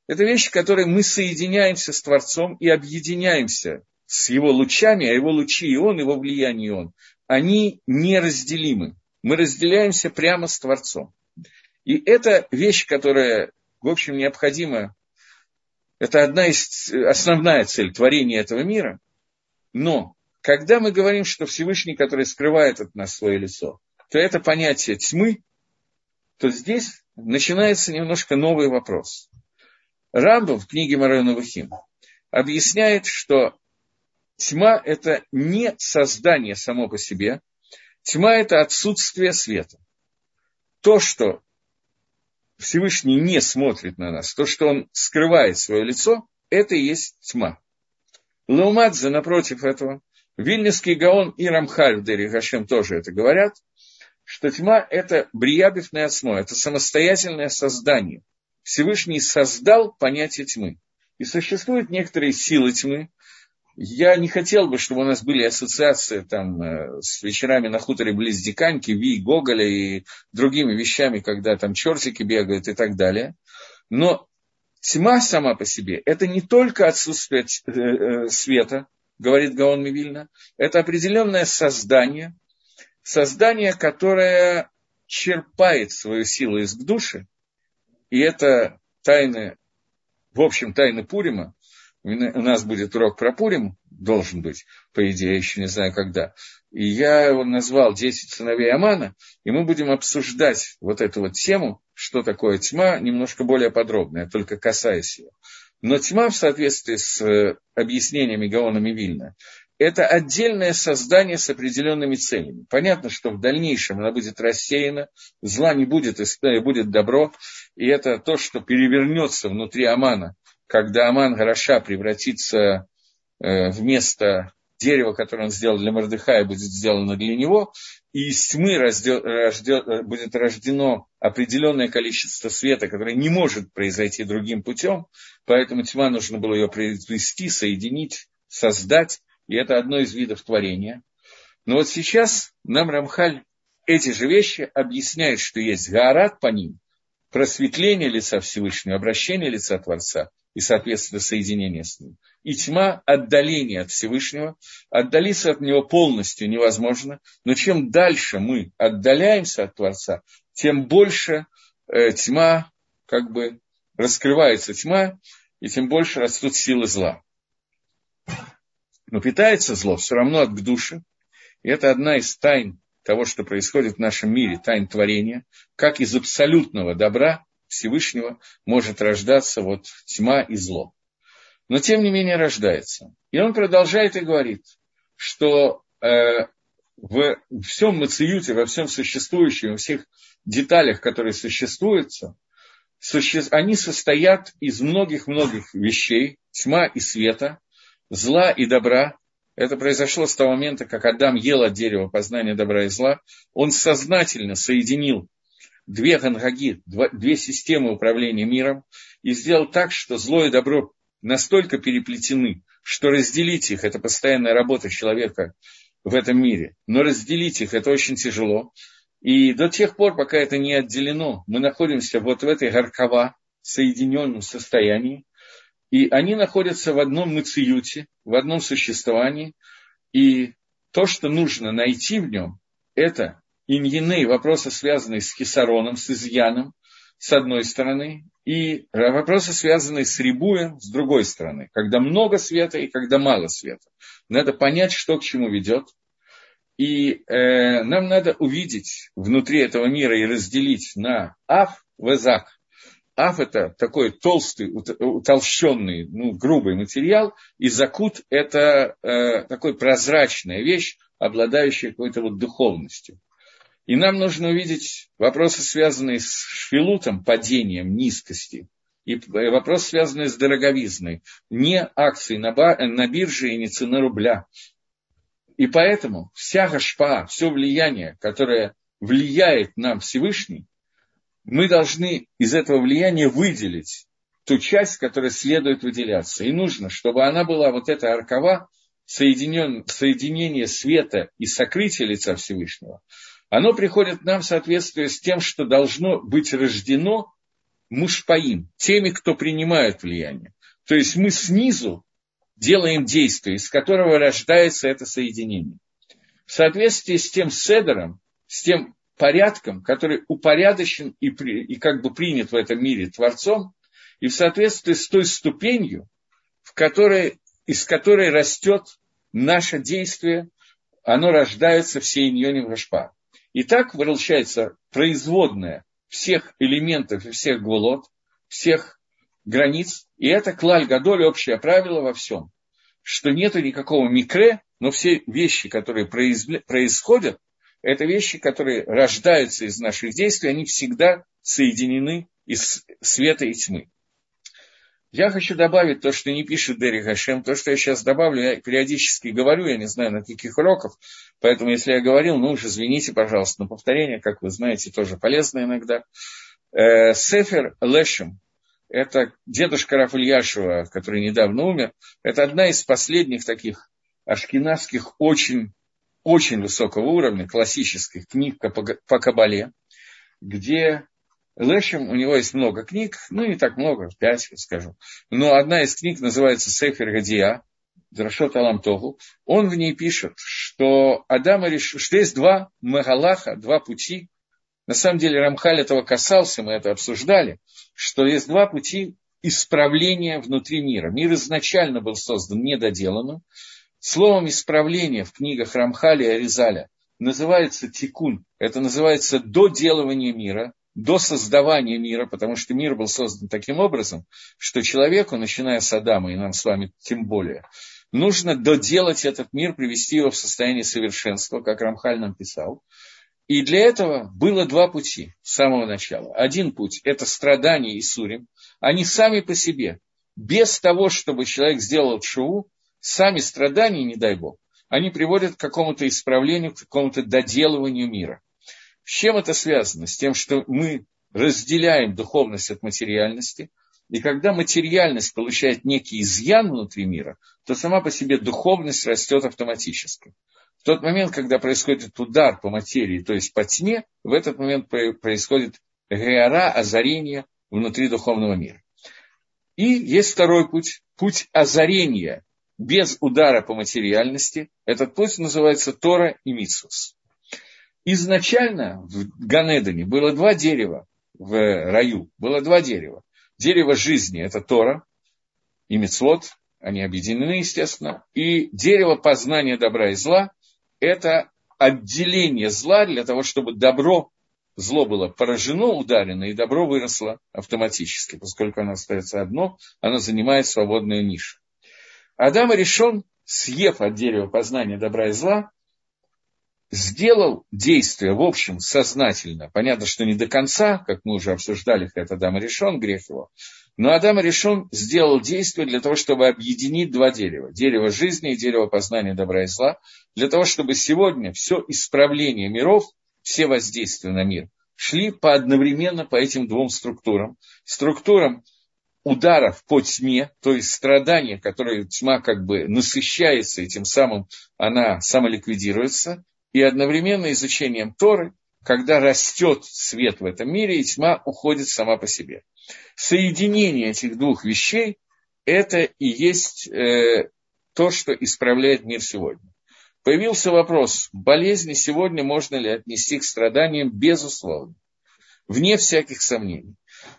Это вещь, в которой мы соединяемся с Творцом и объединяемся с его лучами, а его лучи и он, его влияние и он, они неразделимы. Мы разделяемся прямо с Творцом. И это вещь, которая, в общем, необходима. Это одна из, основная цель творения этого мира. Но когда мы говорим, что Всевышний, который скрывает от нас свое лицо, то это понятие тьмы, то здесь начинается немножко новый вопрос. Рамбов в книге Марона Вахим объясняет, что Тьма – это не создание само по себе. Тьма – это отсутствие света. То, что Всевышний не смотрит на нас, то, что он скрывает свое лицо, это и есть тьма. Лаумадзе, напротив этого, Вильнюсский Гаон и Рамхаль в Гашем тоже это говорят, что тьма – это бриябифная основа, это самостоятельное создание. Всевышний создал понятие тьмы. И существуют некоторые силы тьмы, я не хотел бы, чтобы у нас были ассоциации там, э, с вечерами на хуторе близ Диканьки, Ви, Гоголя и другими вещами, когда там чертики бегают и так далее. Но тьма сама по себе – это не только отсутствие э, э, света, говорит Гаон Мивильна, это определенное создание, создание, которое черпает свою силу из души, и это тайны, в общем, тайны Пурима, у нас будет урок про Пурим, должен быть, по идее, еще не знаю когда. И я его назвал «Десять сыновей Амана», и мы будем обсуждать вот эту вот тему, что такое тьма, немножко более подробно, я только касаясь ее. Но тьма в соответствии с э, объяснениями Гаона Вильна это отдельное создание с определенными целями. Понятно, что в дальнейшем она будет рассеяна, зла не будет, и будет добро, и это то, что перевернется внутри Амана когда Аман Гараша превратится э, вместо дерева, которое он сделал для Мордыхая, будет сделано для него, и из тьмы рожден, будет рождено определенное количество света, которое не может произойти другим путем, поэтому тьма нужно было ее произвести, соединить, создать, и это одно из видов творения. Но вот сейчас нам Рамхаль эти же вещи объясняет, что есть Гаарат по ним, просветление лица Всевышнего, обращение лица Творца, и, соответственно, соединение с ним. И тьма – отдаление от Всевышнего. Отдалиться от него полностью невозможно. Но чем дальше мы отдаляемся от Творца, тем больше э, тьма, как бы раскрывается тьма, и тем больше растут силы зла. Но питается зло все равно от к душе. И это одна из тайн того, что происходит в нашем мире, тайн творения, как из абсолютного добра Всевышнего может рождаться вот тьма и зло. Но тем не менее рождается. И он продолжает и говорит, что э, в всем мациюте, во всем существующем, во всех деталях, которые существуют, суще... они состоят из многих-многих вещей, тьма и света, зла и добра, Это произошло с того момента, как Адам ел от дерева познания добра и зла. Он сознательно соединил две гангаги, две системы управления миром и сделал так, что зло и добро настолько переплетены, что разделить их – это постоянная работа человека в этом мире. Но разделить их – это очень тяжело. И до тех пор, пока это не отделено, мы находимся вот в этой горкова, соединенном состоянии, и они находятся в одном мациюте, в одном существовании, и то, что нужно найти в нем, это иньины, вопросы, связанные с хисароном, с изъяном, с одной стороны, и вопросы, связанные с рибуем, с другой стороны, когда много света и когда мало света. Надо понять, что к чему ведет. И э, нам надо увидеть внутри этого мира и разделить на аф, везак. Аф – это такой толстый, утолщенный, ну, грубый материал, и закут – это э, такой прозрачная вещь, обладающая какой-то вот духовностью. И нам нужно увидеть вопросы, связанные с швилутом, падением, низкости, и вопрос, связанный с дороговизной. Не акции на, на бирже и не цена рубля. И поэтому вся гашпа, все влияние, которое влияет нам Всевышний, мы должны из этого влияния выделить ту часть, которая следует выделяться. И нужно, чтобы она была вот эта аркова, соединен, соединение света и сокрытия лица Всевышнего, оно приходит к нам в соответствии с тем, что должно быть рождено мушпаим, теми, кто принимает влияние. То есть мы снизу делаем действие, из которого рождается это соединение. В соответствии с тем седером, с тем порядком, который упорядочен и, при, и как бы принят в этом мире Творцом, и в соответствии с той ступенью, в которой, из которой растет наше действие, оно рождается в Сейньоне Гашпа. И так получается производная всех элементов и всех гвулот, всех границ. И это клаль гадоль, общее правило во всем. Что нету никакого микре, но все вещи, которые происходят, это вещи, которые рождаются из наших действий, они всегда соединены из света и тьмы. Я хочу добавить то, что не пишет Дерри Хашем, то, что я сейчас добавлю, я периодически говорю, я не знаю на каких уроках, поэтому если я говорил, ну уж извините, пожалуйста, но повторение, как вы знаете, тоже полезно иногда. Э, Сефер Лешем, это дедушка Рафальяшева, который недавно умер, это одна из последних таких ашкенадских очень, очень высокого уровня, классических книг по Кабале, где Лешем, у него есть много книг, ну не так много, пять, скажу. Но одна из книг называется Сефер Гадия, Драшот Алам Тогу. Он в ней пишет, что Адама решил, что есть два Магалаха, два пути. На самом деле Рамхаль этого касался, мы это обсуждали, что есть два пути исправления внутри мира. Мир изначально был создан недоделанным. Словом исправление в книгах Рамхаля и Аризаля называется тикун. Это называется доделывание мира до создавания мира, потому что мир был создан таким образом, что человеку, начиная с Адама, и нам с вами тем более, нужно доделать этот мир, привести его в состояние совершенства, как Рамхаль нам писал. И для этого было два пути с самого начала. Один путь – это страдания и сурим. Они сами по себе, без того, чтобы человек сделал шоу, сами страдания, не дай бог, они приводят к какому-то исправлению, к какому-то доделыванию мира – с чем это связано? С тем, что мы разделяем духовность от материальности, и когда материальность получает некий изъян внутри мира, то сама по себе духовность растет автоматически. В тот момент, когда происходит удар по материи, то есть по тьме, в этот момент происходит геора, озарение внутри духовного мира. И есть второй путь, путь озарения без удара по материальности. Этот путь называется Тора и Митсус. Изначально в Ганедане было два дерева в раю, было два дерева. Дерево жизни – это Тора и Мецвод, они объединены, естественно. И дерево познания добра и зла – это отделение зла для того, чтобы добро, зло было поражено, ударено, и добро выросло автоматически, поскольку оно остается одно, оно занимает свободную нишу. Адам решен, съев от дерева познания добра и зла, сделал действие, в общем, сознательно, понятно, что не до конца, как мы уже обсуждали, это Адам решен, грех его, Но Адам решен сделал действие для того, чтобы объединить два дерева. Дерево жизни и дерево познания добра и зла. Для того, чтобы сегодня все исправление миров, все воздействия на мир шли по одновременно по этим двум структурам. Структурам ударов по тьме, то есть страдания, которые тьма как бы насыщается, и тем самым она самоликвидируется, и одновременно изучением Торы, когда растет свет в этом мире, и тьма уходит сама по себе. Соединение этих двух вещей – это и есть э, то, что исправляет мир сегодня. Появился вопрос, болезни сегодня можно ли отнести к страданиям? Безусловно, вне всяких сомнений.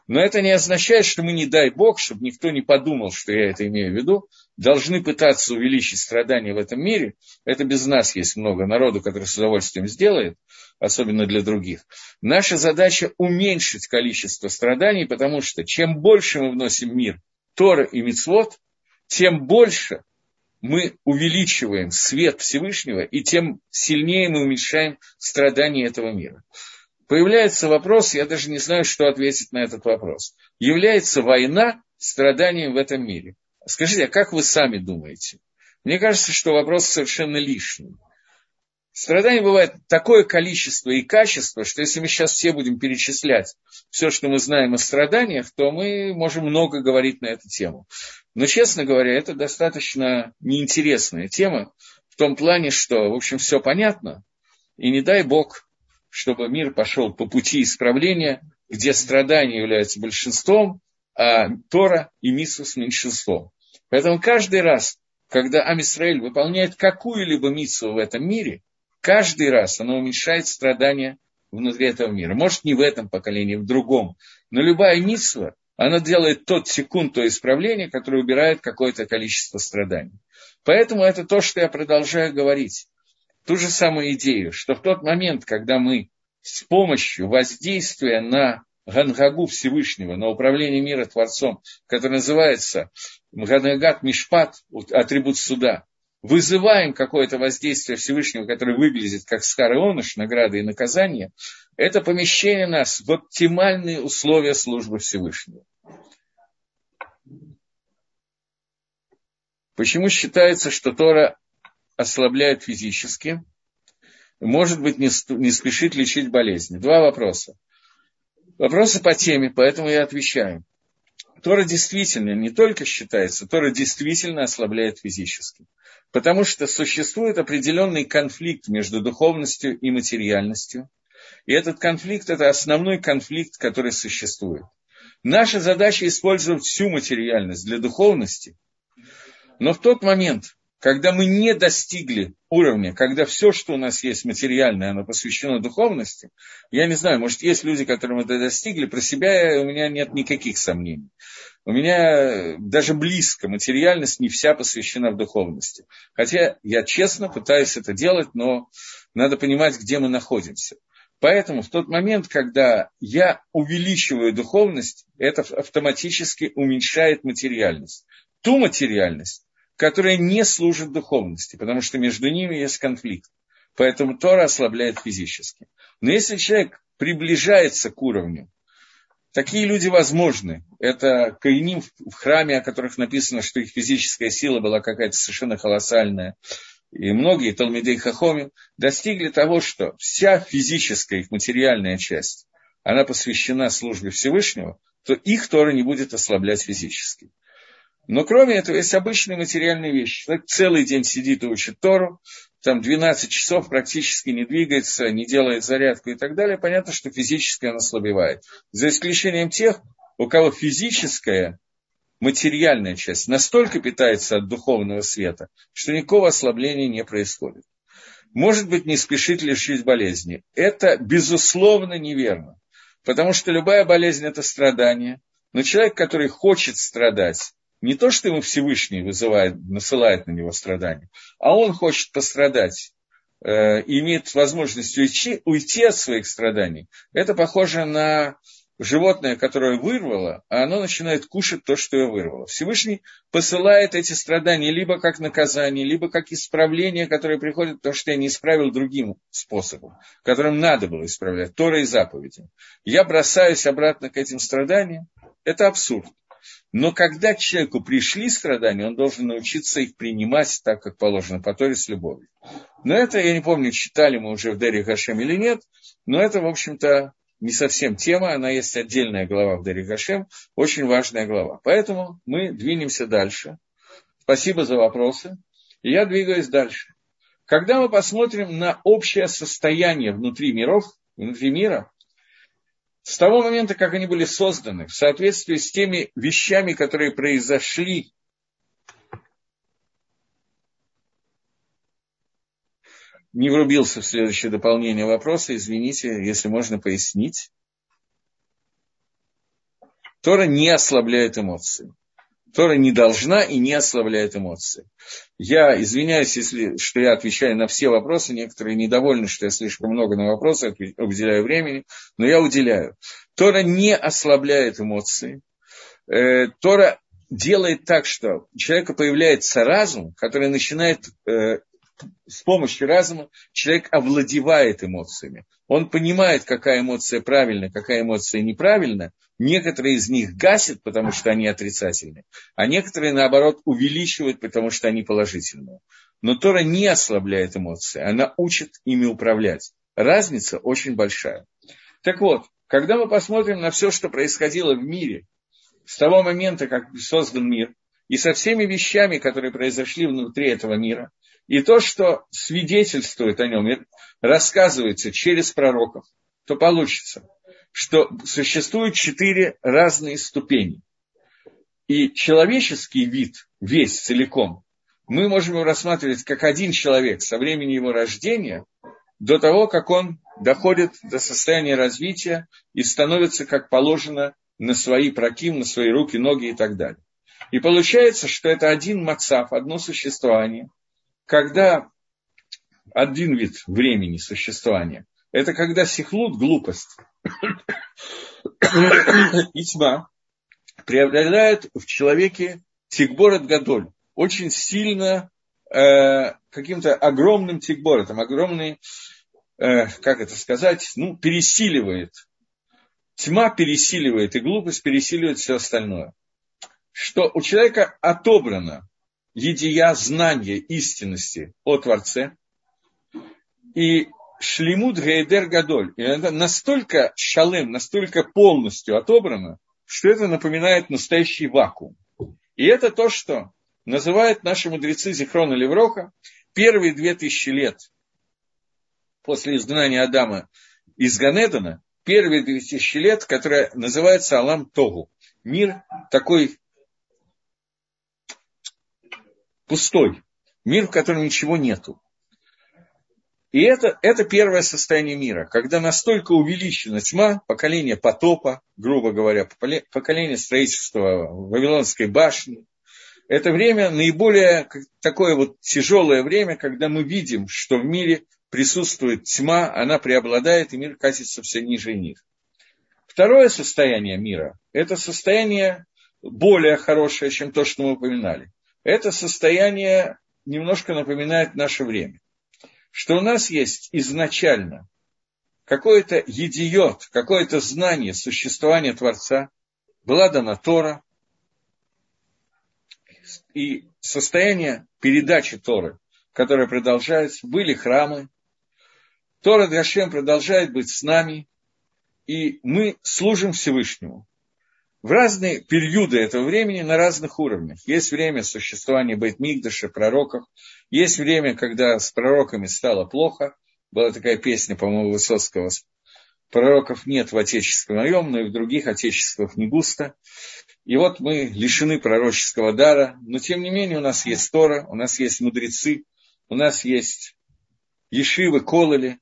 Но это не означает, что мы, не дай Бог, чтобы никто не подумал, что я это имею в виду, должны пытаться увеличить страдания в этом мире. Это без нас есть много народу, который с удовольствием сделает, особенно для других. Наша задача уменьшить количество страданий, потому что чем больше мы вносим в мир Тора и Мицвод, тем больше мы увеличиваем свет Всевышнего, и тем сильнее мы уменьшаем страдания этого мира появляется вопрос, я даже не знаю, что ответить на этот вопрос. Является война страданием в этом мире? Скажите, а как вы сами думаете? Мне кажется, что вопрос совершенно лишний. Страданий бывает такое количество и качество, что если мы сейчас все будем перечислять все, что мы знаем о страданиях, то мы можем много говорить на эту тему. Но, честно говоря, это достаточно неинтересная тема в том плане, что, в общем, все понятно, и не дай бог чтобы мир пошел по пути исправления, где страдания являются большинством, а Тора и Митсус меньшинством. Поэтому каждый раз, когда Амисраэль выполняет какую-либо митсу в этом мире, каждый раз она уменьшает страдания внутри этого мира. Может, не в этом поколении, в другом. Но любая митсва, она делает тот секунд, то исправление, которое убирает какое-то количество страданий. Поэтому это то, что я продолжаю говорить ту же самую идею, что в тот момент, когда мы с помощью воздействия на Гангагу Всевышнего, на управление мира Творцом, который называется Ганагат Мишпат, атрибут суда, вызываем какое-то воздействие Всевышнего, которое выглядит как скар и награды и наказания, это помещение нас в оптимальные условия службы Всевышнего. Почему считается, что Тора ослабляет физически, может быть, не, не спешит лечить болезни. Два вопроса. Вопросы по теме, поэтому я отвечаю. Тора действительно не только считается, Тора действительно ослабляет физически. Потому что существует определенный конфликт между духовностью и материальностью. И этот конфликт – это основной конфликт, который существует. Наша задача использовать всю материальность для духовности. Но в тот момент, когда мы не достигли уровня, когда все, что у нас есть материальное, оно посвящено духовности, я не знаю, может, есть люди, которым это достигли, про себя у меня нет никаких сомнений. У меня даже близко материальность не вся посвящена в духовности. Хотя я честно пытаюсь это делать, но надо понимать, где мы находимся. Поэтому в тот момент, когда я увеличиваю духовность, это автоматически уменьшает материальность. Ту материальность, которая не служит духовности, потому что между ними есть конфликт. Поэтому Тора ослабляет физически. Но если человек приближается к уровню, такие люди возможны. Это Каиним в храме, о которых написано, что их физическая сила была какая-то совершенно колоссальная. И многие Талмидей Хахоми достигли того, что вся физическая их материальная часть, она посвящена службе Всевышнего, то их Тора не будет ослаблять физически. Но кроме этого есть обычные материальные вещи. Человек целый день сидит и учит Тору, там 12 часов практически не двигается, не делает зарядку и так далее. Понятно, что физически он ослабевает. За исключением тех, у кого физическая, материальная часть настолько питается от духовного света, что никакого ослабления не происходит. Может быть, не спешит лишить болезни. Это, безусловно, неверно. Потому что любая болезнь – это страдание. Но человек, который хочет страдать, не то, что ему Всевышний вызывает, насылает на него страдания, а он хочет пострадать э, имеет возможность уйти, уйти от своих страданий. Это похоже на животное, которое вырвало, а оно начинает кушать то, что его вырвало. Всевышний посылает эти страдания либо как наказание, либо как исправление, которое приходит, потому что я не исправил другим способом, которым надо было исправлять, Тора и заповеди. Я бросаюсь обратно к этим страданиям. Это абсурд. Но когда к человеку пришли страдания, он должен научиться их принимать так, как положено, по Торе с любовью. Но это, я не помню, читали мы уже в Дере Хашем или нет, но это, в общем-то, не совсем тема, она есть отдельная глава в Дере Хашем, очень важная глава. Поэтому мы двинемся дальше. Спасибо за вопросы. И я двигаюсь дальше. Когда мы посмотрим на общее состояние внутри миров, внутри мира, с того момента, как они были созданы, в соответствии с теми вещами, которые произошли не врубился в следующее дополнение вопроса, извините, если можно пояснить. Тора не ослабляет эмоции. Тора не должна и не ослабляет эмоции. Я извиняюсь, если, что я отвечаю на все вопросы. Некоторые недовольны, что я слишком много на вопросы уделяю времени, но я уделяю. Тора не ослабляет эмоции. Э, Тора делает так, что у человека появляется разум, который начинает э, с помощью разума человек овладевает эмоциями. Он понимает, какая эмоция правильна, какая эмоция неправильна. Некоторые из них гасят, потому что они отрицательные, а некоторые, наоборот, увеличивают, потому что они положительные. Но Тора не ослабляет эмоции, она учит ими управлять. Разница очень большая. Так вот, когда мы посмотрим на все, что происходило в мире, с того момента, как создан мир, и со всеми вещами, которые произошли внутри этого мира, и то, что свидетельствует о нем, рассказывается через пророков, то получится, что существует четыре разные ступени. И человеческий вид, весь целиком, мы можем его рассматривать как один человек со времени его рождения до того, как он доходит до состояния развития и становится, как положено, на свои проким, на свои руки, ноги и так далее. И получается, что это один мацав, одно существование – когда один вид времени существования, это когда сихлут, глупость и тьма преобладают в человеке тикборот гадоль, очень сильно э, каким-то огромным тикборотом, огромный, э, как это сказать, ну, пересиливает. Тьма пересиливает, и глупость пересиливает все остальное. Что у человека отобрано едия знания истинности о Творце, и шлемут гейдер гадоль. И это настолько шалем, настолько полностью отобрано, что это напоминает настоящий вакуум. И это то, что называют наши мудрецы Зихрона Левроха первые две тысячи лет после изгнания Адама из Ганедана, первые две тысячи лет, которая называется Алам Тогу. Мир такой пустой, мир, в котором ничего нету. И это, это первое состояние мира, когда настолько увеличена тьма, поколение потопа, грубо говоря, поколение строительства Вавилонской башни. Это время наиболее такое вот тяжелое время, когда мы видим, что в мире присутствует тьма, она преобладает, и мир катится все ниже и ниже. Второе состояние мира – это состояние более хорошее, чем то, что мы упоминали это состояние немножко напоминает наше время. Что у нас есть изначально? Какое-то едиот, какое-то знание существования Творца, была дана Тора, и состояние передачи Торы, которое продолжается, были храмы, Тора Гашем продолжает быть с нами, и мы служим Всевышнему в разные периоды этого времени на разных уровнях. Есть время существования Бейтмигдаша, пророков, есть время, когда с пророками стало плохо. Была такая песня, по-моему, Высоцкого, пророков нет в отечестве моем, но и в других отечествах не густо. И вот мы лишены пророческого дара, но тем не менее у нас есть Тора, у нас есть мудрецы, у нас есть Ешивы, Кололи,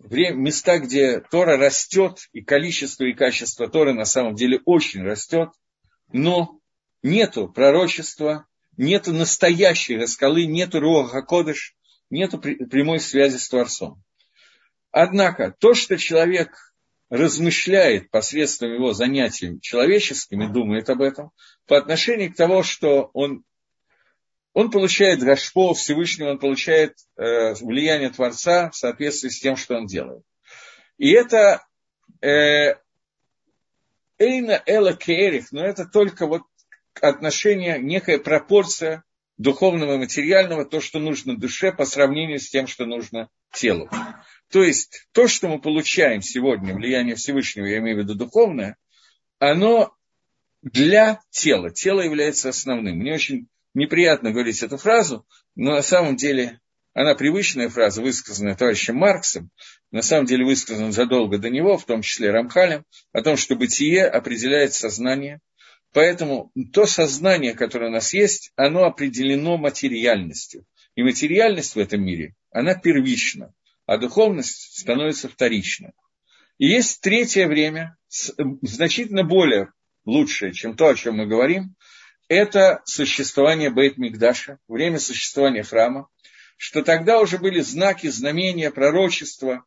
места, где Тора растет, и количество и качество Торы на самом деле очень растет, но нету пророчества, нету настоящей скалы, нету Руаха Кодыш, нету прямой связи с Творцом. Однако то, что человек размышляет посредством его занятий человеческими, думает об этом, по отношению к тому, что он он получает Гашпо Всевышнего, он получает э, влияние Творца в соответствии с тем, что он делает. И это э, Эйна Эла Керих, но это только вот отношение, некая пропорция духовного и материального, то, что нужно душе по сравнению с тем, что нужно телу. То есть то, что мы получаем сегодня, влияние Всевышнего, я имею в виду духовное, оно для тела. Тело является основным. Мне очень неприятно говорить эту фразу, но на самом деле она привычная фраза, высказанная товарищем Марксом, на самом деле высказана задолго до него, в том числе Рамхалем, о том, что бытие определяет сознание. Поэтому то сознание, которое у нас есть, оно определено материальностью. И материальность в этом мире, она первична, а духовность становится вторичной. И есть третье время, значительно более лучшее, чем то, о чем мы говорим, это существование Бейт Мигдаша, время существования храма, что тогда уже были знаки, знамения, пророчества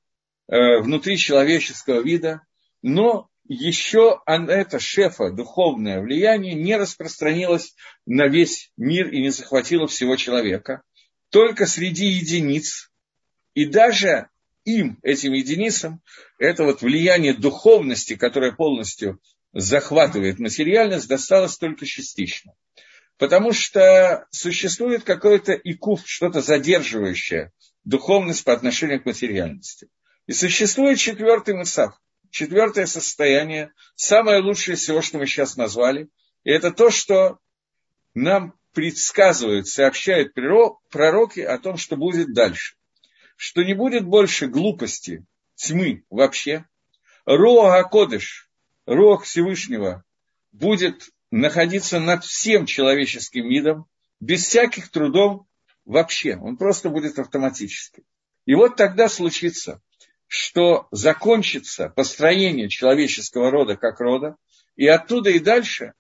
э, внутри человеческого вида, но еще это шефа, духовное влияние, не распространилось на весь мир и не захватило всего человека. Только среди единиц. И даже им, этим единицам, это вот влияние духовности, которое полностью захватывает материальность, досталось только частично потому что существует какой-то икуф, что-то задерживающее духовность по отношению к материальности. И существует четвертый мысав, четвертое состояние, самое лучшее из всего, что мы сейчас назвали, и это то, что нам предсказывают, сообщают пророки о том, что будет дальше. Что не будет больше глупости, тьмы вообще. Роа Кодыш, Рог Всевышнего будет находиться над всем человеческим видом, без всяких трудов вообще. Он просто будет автоматически. И вот тогда случится, что закончится построение человеческого рода как рода, и оттуда и дальше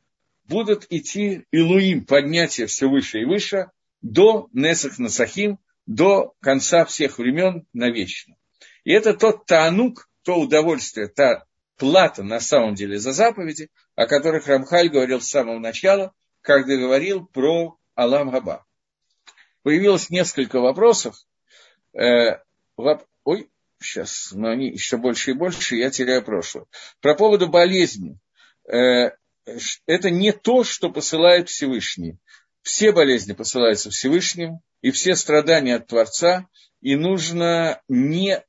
будут идти Илуим, поднятие все выше и выше, до Несах Насахим, до конца всех времен навечно. И это тот таанук, то удовольствие, та плата на самом деле за заповеди, о которых Рамхаль говорил с самого начала, когда говорил про Алам Габа. Появилось несколько вопросов. Э. Ой, сейчас, но они еще больше и больше, я теряю прошлое. Про поводу болезни. Э, это не то, что посылает Всевышний. Все болезни посылаются Всевышним, и все страдания от Творца, и нужно не,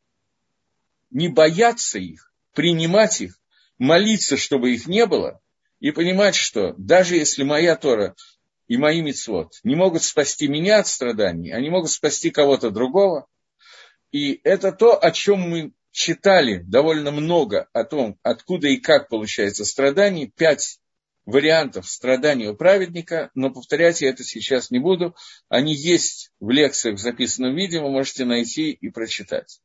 не бояться их, принимать их, молиться, чтобы их не было, и понимать, что даже если моя Тора и мои мецвод не могут спасти меня от страданий, они могут спасти кого-то другого. И это то, о чем мы читали довольно много, о том, откуда и как получается страдание. Пять вариантов страданий у праведника, но повторять я это сейчас не буду. Они есть в лекциях в записанном виде, вы можете найти и прочитать.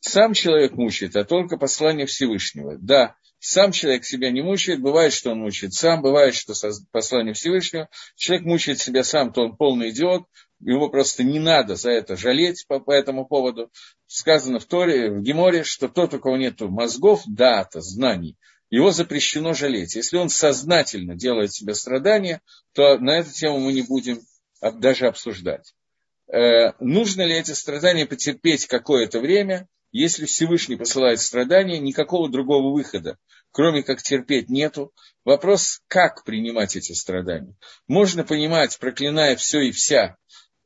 Сам человек мучает, а только послание Всевышнего. Да, сам человек себя не мучает, бывает, что он мучает сам, бывает, что послание Всевышнего. Человек мучает себя сам, то он полный идиот, его просто не надо за это жалеть по, по этому поводу. Сказано в Торе, в Геморе, что тот, у кого нет мозгов, дата, знаний, его запрещено жалеть. Если он сознательно делает себе страдания, то на эту тему мы не будем даже обсуждать. Э, нужно ли эти страдания потерпеть какое-то время? Если Всевышний посылает страдания, никакого другого выхода, кроме как терпеть, нету. Вопрос, как принимать эти страдания. Можно понимать, проклиная все и вся,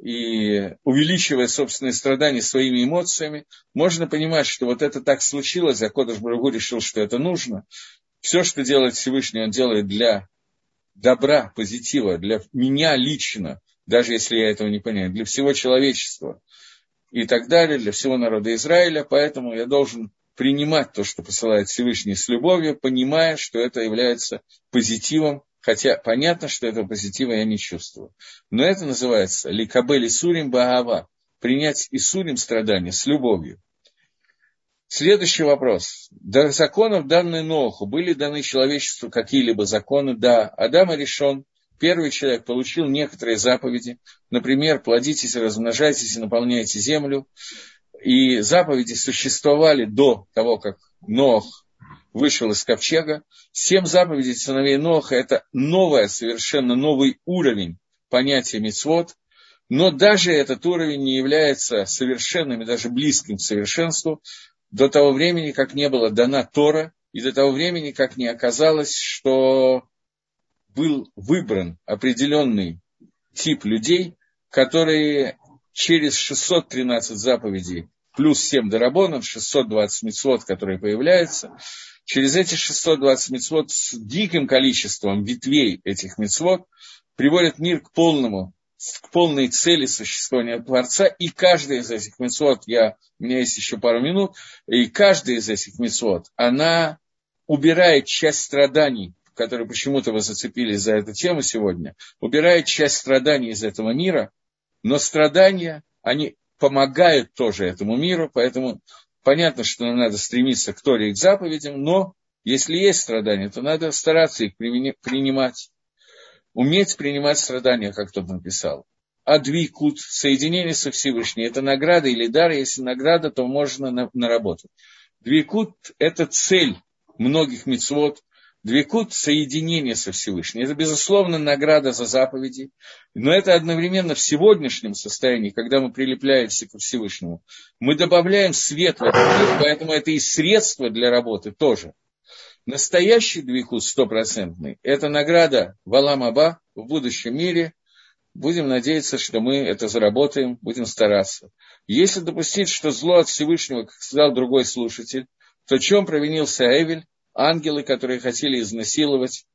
и увеличивая собственные страдания своими эмоциями, можно понимать, что вот это так случилось, а Кодыш Брагу решил, что это нужно. Все, что делает Всевышний, он делает для добра, позитива, для меня лично, даже если я этого не понимаю, для всего человечества и так далее, для всего народа Израиля, поэтому я должен принимать то, что посылает Всевышний с любовью, понимая, что это является позитивом, хотя понятно, что этого позитива я не чувствую. Но это называется ликабели сурим баава, принять Исурим страдания с любовью. Следующий вопрос. До законов, данные Ноху, были даны человечеству какие-либо законы? Да. Адам решен Первый человек получил некоторые заповеди, например, плодитесь, размножайтесь и наполняйте землю. И заповеди существовали до того, как Нох вышел из ковчега. Семь заповедей сыновей Ноха – это новое, совершенно новый уровень понятия мицвод, но даже этот уровень не является совершенным и даже близким к совершенству до того времени, как не была дана Тора, и до того времени, как не оказалось, что был выбран определенный тип людей, которые через 613 заповедей плюс 7 дарабонов, 620 мецвод, которые появляются, через эти 620 мецвод с диким количеством ветвей этих мецвод приводят мир к полному к полной цели существования Творца, и каждая из этих мецвод, я, у меня есть еще пару минут, и каждая из этих мецвод, она убирает часть страданий, которые почему-то вы зацепились за эту тему сегодня, убирает часть страданий из этого мира, но страдания, они помогают тоже этому миру, поэтому понятно, что нам надо стремиться к Торе и к заповедям, но если есть страдания, то надо стараться их принимать. Уметь принимать страдания, как тот написал. Адвикут, соединение со Всевышним, это награда или дар, если награда, то можно наработать. Двикут – это цель многих мецвод, Двикут – соединение со Всевышним. Это, безусловно, награда за заповеди, но это одновременно в сегодняшнем состоянии, когда мы прилепляемся к Всевышнему, мы добавляем свет в этот мир, поэтому это и средство для работы тоже. Настоящий двикут стопроцентный – это награда Валам Аба в будущем мире. Будем надеяться, что мы это заработаем, будем стараться. Если допустить, что зло от Всевышнего, как сказал другой слушатель, то чем провинился Эвель? Ангелы, которые хотели изнасиловать,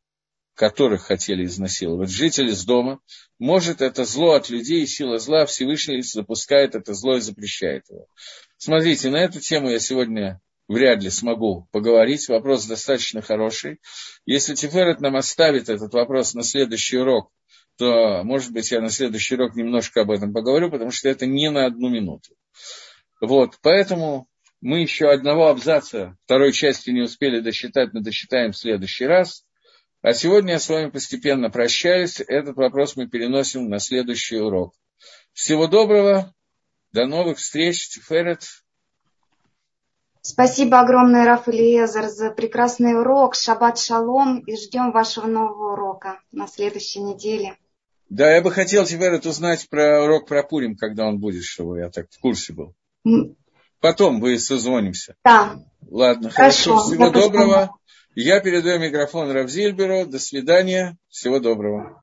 которых хотели изнасиловать, жители из дома, может это зло от людей, сила зла, Всевышний запускает это зло и запрещает его. Смотрите, на эту тему я сегодня вряд ли смогу поговорить. Вопрос достаточно хороший. Если Тиферет нам оставит этот вопрос на следующий урок, то, может быть, я на следующий урок немножко об этом поговорю, потому что это не на одну минуту. Вот, поэтому мы еще одного абзаца второй части не успели досчитать, но досчитаем в следующий раз. А сегодня я с вами постепенно прощаюсь. Этот вопрос мы переносим на следующий урок. Всего доброго. До новых встреч. Тиферет. Спасибо огромное, Раф Илиезер, за прекрасный урок. Шаббат шалом. И ждем вашего нового урока на следующей неделе. Да, я бы хотел теперь узнать про урок про Пурим, когда он будет, чтобы я так в курсе был. Потом вы созвонимся. Да. Ладно, хорошо. хорошо. Всего доброго. Я передаю микрофон Равзильберу. До свидания. Всего доброго.